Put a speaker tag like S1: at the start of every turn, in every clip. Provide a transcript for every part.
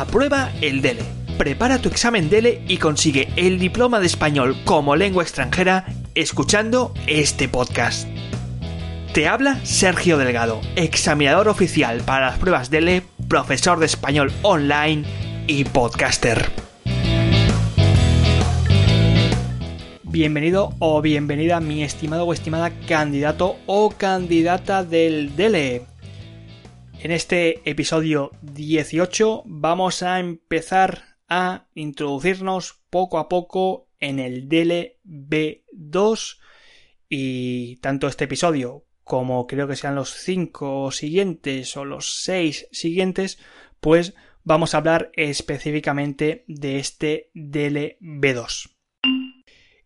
S1: Aprueba el DELE. Prepara tu examen DELE y consigue el diploma de español como lengua extranjera escuchando este podcast. Te habla Sergio Delgado, examinador oficial para las pruebas DELE, profesor de español online y podcaster. Bienvenido o bienvenida mi estimado o estimada candidato o candidata del DELE. En este episodio 18 vamos a empezar a introducirnos poco a poco en el DLB2 y tanto este episodio como creo que sean los 5 siguientes o los 6 siguientes, pues vamos a hablar específicamente de este DLB2.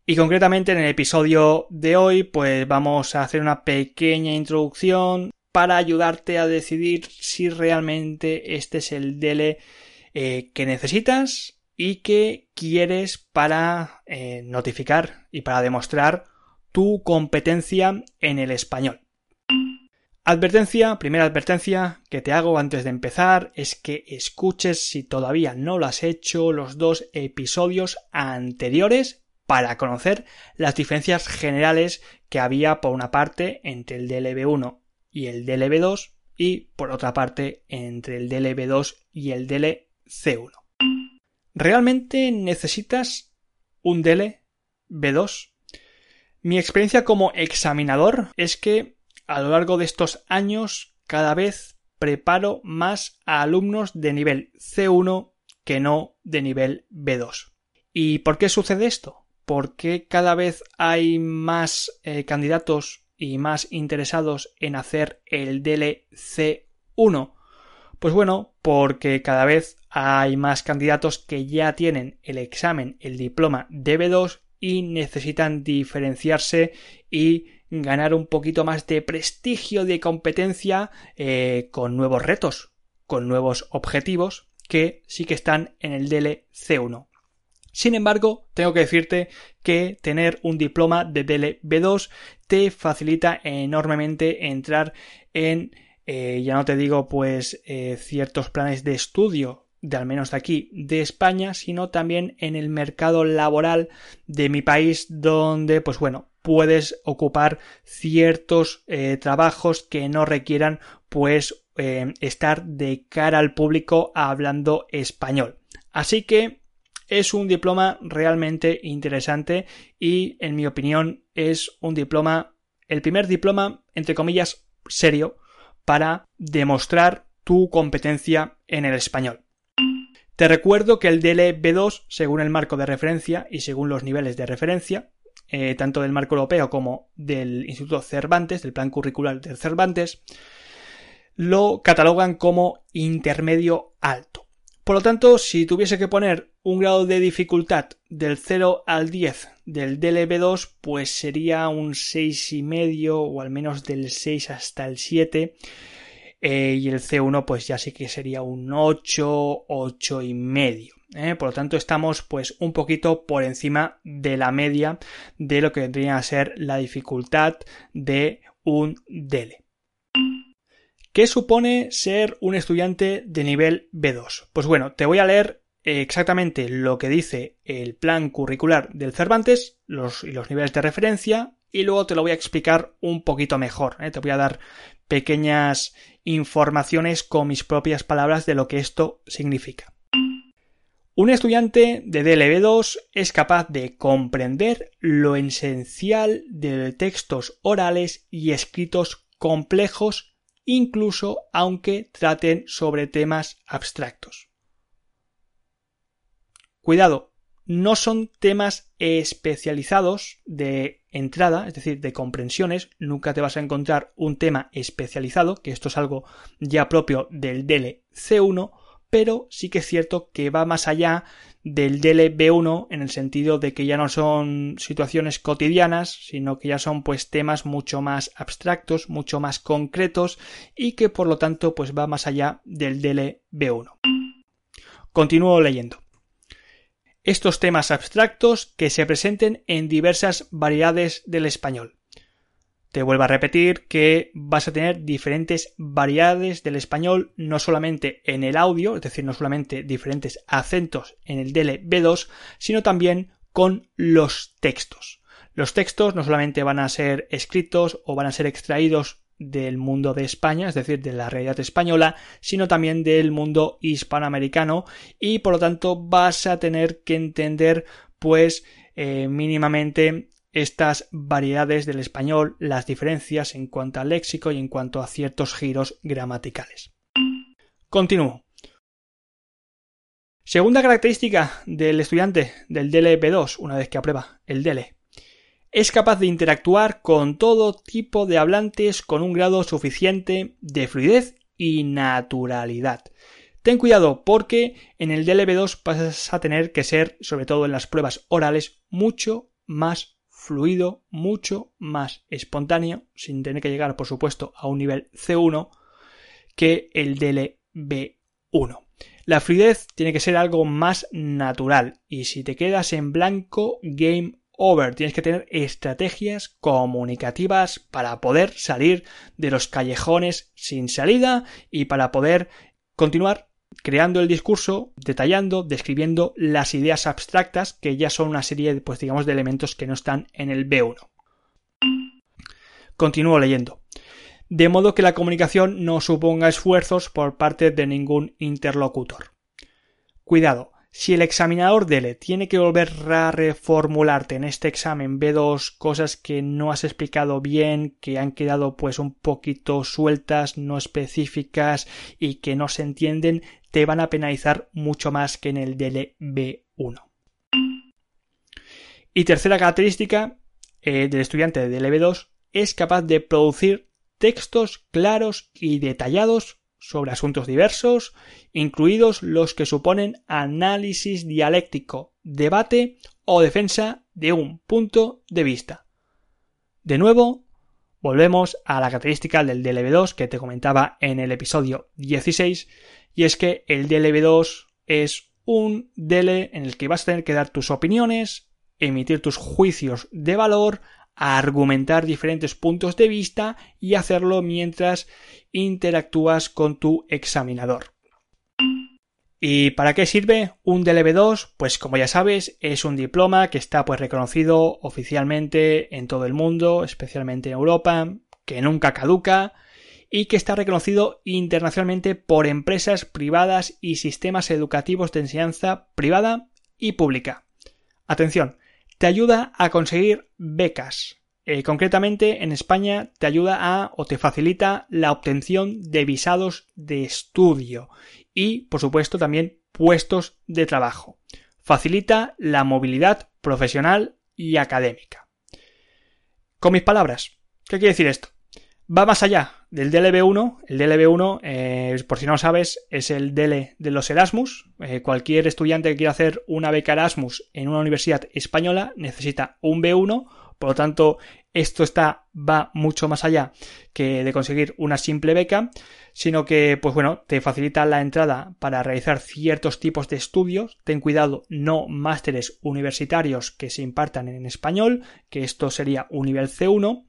S1: Y concretamente en el episodio de hoy, pues vamos a hacer una pequeña introducción para ayudarte a decidir si realmente este es el DL eh, que necesitas y que quieres para eh, notificar y para demostrar tu competencia en el español. Advertencia, primera advertencia que te hago antes de empezar es que escuches si todavía no lo has hecho los dos episodios anteriores para conocer las diferencias generales que había por una parte entre el DLB1 y el DLB2 y por otra parte entre el DLB2 y el DLC1. ¿Realmente necesitas un DLB2? Mi experiencia como examinador es que a lo largo de estos años cada vez preparo más a alumnos de nivel C1 que no de nivel B2. ¿Y por qué sucede esto? ¿Por qué cada vez hay más eh, candidatos y más interesados en hacer el DLC1? Pues bueno, porque cada vez hay más candidatos que ya tienen el examen, el diploma DB2 y necesitan diferenciarse y ganar un poquito más de prestigio, de competencia eh, con nuevos retos, con nuevos objetivos que sí que están en el DLC1. Sin embargo, tengo que decirte que tener un diploma de DLB2 te facilita enormemente entrar en, eh, ya no te digo pues eh, ciertos planes de estudio de al menos de aquí de España, sino también en el mercado laboral de mi país donde pues bueno, puedes ocupar ciertos eh, trabajos que no requieran pues estar de cara al público hablando español. Así que es un diploma realmente interesante y, en mi opinión, es un diploma, el primer diploma, entre comillas, serio para demostrar tu competencia en el español. Te recuerdo que el DLB2, según el marco de referencia y según los niveles de referencia, eh, tanto del marco europeo como del Instituto Cervantes, del plan curricular del Cervantes, lo catalogan como intermedio alto. Por lo tanto, si tuviese que poner un grado de dificultad del 0 al 10 del DLB2, pues sería un 6,5 o al menos del 6 hasta el 7. Eh, y el C1 pues ya sí que sería un 8, 8 y medio. ¿eh? Por lo tanto estamos pues un poquito por encima de la media de lo que vendría a ser la dificultad de un DL. ¿Qué supone ser un estudiante de nivel B2? Pues bueno, te voy a leer exactamente lo que dice el plan curricular del Cervantes los, y los niveles de referencia y luego te lo voy a explicar un poquito mejor. ¿eh? Te voy a dar pequeñas informaciones con mis propias palabras de lo que esto significa. Un estudiante de DLB2 es capaz de comprender lo esencial de textos orales y escritos complejos incluso aunque traten sobre temas abstractos. Cuidado, no son temas especializados de entrada, es decir, de comprensiones, nunca te vas a encontrar un tema especializado, que esto es algo ya propio del DLC1, pero sí que es cierto que va más allá del DLB1 en el sentido de que ya no son situaciones cotidianas, sino que ya son pues temas mucho más abstractos, mucho más concretos y que por lo tanto pues va más allá del DLB1. Continúo leyendo. Estos temas abstractos que se presenten en diversas variedades del español. Te vuelvo a repetir que vas a tener diferentes variedades del español, no solamente en el audio, es decir, no solamente diferentes acentos en el DLB2, sino también con los textos. Los textos no solamente van a ser escritos o van a ser extraídos del mundo de España, es decir, de la realidad española, sino también del mundo hispanoamericano y por lo tanto vas a tener que entender pues eh, mínimamente estas variedades del español, las diferencias en cuanto al léxico y en cuanto a ciertos giros gramaticales. Continúo. Segunda característica del estudiante del DLP2, una vez que aprueba el DL, es capaz de interactuar con todo tipo de hablantes con un grado suficiente de fluidez y naturalidad. Ten cuidado porque en el DLB2 vas a tener que ser, sobre todo en las pruebas orales, mucho más fluido, mucho más espontáneo, sin tener que llegar, por supuesto, a un nivel C1 que el DLB1. La fluidez tiene que ser algo más natural y si te quedas en blanco, game over. Tienes que tener estrategias comunicativas para poder salir de los callejones sin salida y para poder continuar creando el discurso, detallando, describiendo las ideas abstractas que ya son una serie, pues digamos, de elementos que no están en el B1. Continúo leyendo. De modo que la comunicación no suponga esfuerzos por parte de ningún interlocutor. Cuidado, si el examinador DELE tiene que volver a reformularte en este examen B2 cosas que no has explicado bien, que han quedado pues un poquito sueltas, no específicas y que no se entienden, te van a penalizar mucho más que en el DELE B1. Y tercera característica eh, del estudiante de DLB2 es capaz de producir textos claros y detallados sobre asuntos diversos, incluidos los que suponen análisis dialéctico, debate o defensa de un punto de vista. De nuevo, volvemos a la característica del DLB2 que te comentaba en el episodio 16, y es que el DLB2 es un DL en el que vas a tener que dar tus opiniones, emitir tus juicios de valor, argumentar diferentes puntos de vista y hacerlo mientras interactúas con tu examinador. ¿Y para qué sirve un DLB2? Pues como ya sabes, es un diploma que está pues reconocido oficialmente en todo el mundo, especialmente en Europa, que nunca caduca y que está reconocido internacionalmente por empresas privadas y sistemas educativos de enseñanza privada y pública. Atención, te ayuda a conseguir becas, eh, concretamente, en España te ayuda a o te facilita la obtención de visados de estudio y, por supuesto, también puestos de trabajo. Facilita la movilidad profesional y académica. Con mis palabras, ¿qué quiere decir esto? Va más allá del DLB1. El DLB1, eh, por si no sabes, es el DL de los Erasmus. Eh, cualquier estudiante que quiera hacer una beca Erasmus en una universidad española necesita un B1 por lo tanto, esto está, va mucho más allá que de conseguir una simple beca, sino que, pues bueno, te facilita la entrada para realizar ciertos tipos de estudios. Ten cuidado, no másteres universitarios que se impartan en español, que esto sería un nivel C1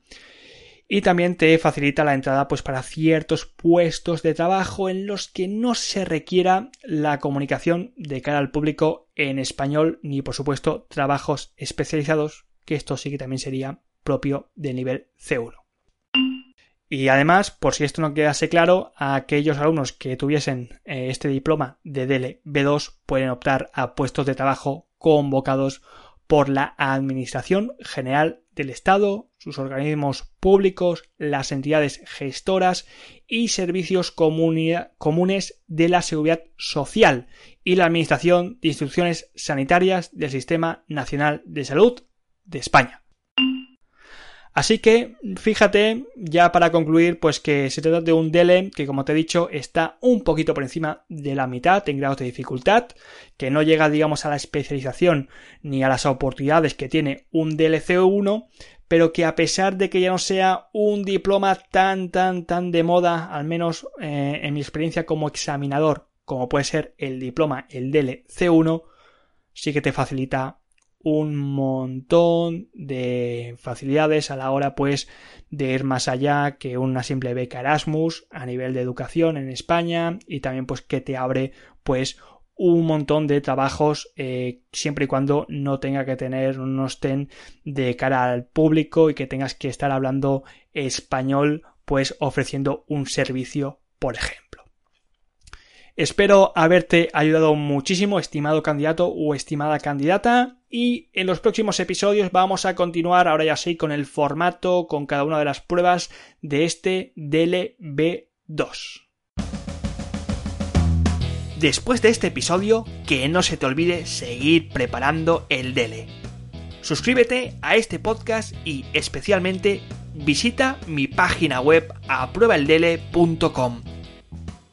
S1: y también te facilita la entrada pues para ciertos puestos de trabajo en los que no se requiera la comunicación de cara al público en español ni por supuesto trabajos especializados que esto sí que también sería propio del nivel C1. Y además, por si esto no quedase claro, aquellos alumnos que tuviesen eh, este diploma de DL B2 pueden optar a puestos de trabajo convocados por la Administración General del Estado, sus organismos públicos, las entidades gestoras y servicios comunes de la seguridad social y la Administración de Instrucciones Sanitarias del Sistema Nacional de Salud de España. Así que, fíjate, ya para concluir, pues que se trata de un DL que, como te he dicho, está un poquito por encima de la mitad en grados de dificultad, que no llega, digamos, a la especialización ni a las oportunidades que tiene un DLC1, pero que a pesar de que ya no sea un diploma tan, tan, tan de moda, al menos eh, en mi experiencia como examinador, como puede ser el diploma, el DLC1, sí que te facilita un montón de facilidades a la hora pues de ir más allá que una simple beca Erasmus a nivel de educación en España y también pues que te abre pues un montón de trabajos eh, siempre y cuando no tenga que tener un estén de cara al público y que tengas que estar hablando español pues ofreciendo un servicio por ejemplo. Espero haberte ayudado muchísimo, estimado candidato o estimada candidata. Y en los próximos episodios vamos a continuar, ahora ya sí, con el formato, con cada una de las pruebas de este DLB2. Después de este episodio, que no se te olvide seguir preparando el DELE. Suscríbete a este podcast y especialmente visita mi página web apruebaeldele.com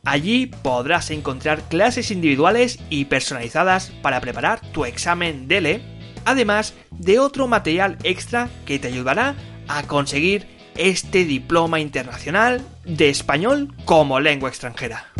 S1: Allí podrás encontrar clases individuales y personalizadas para preparar tu examen DELE, además de otro material extra que te ayudará a conseguir este diploma internacional de español como lengua extranjera.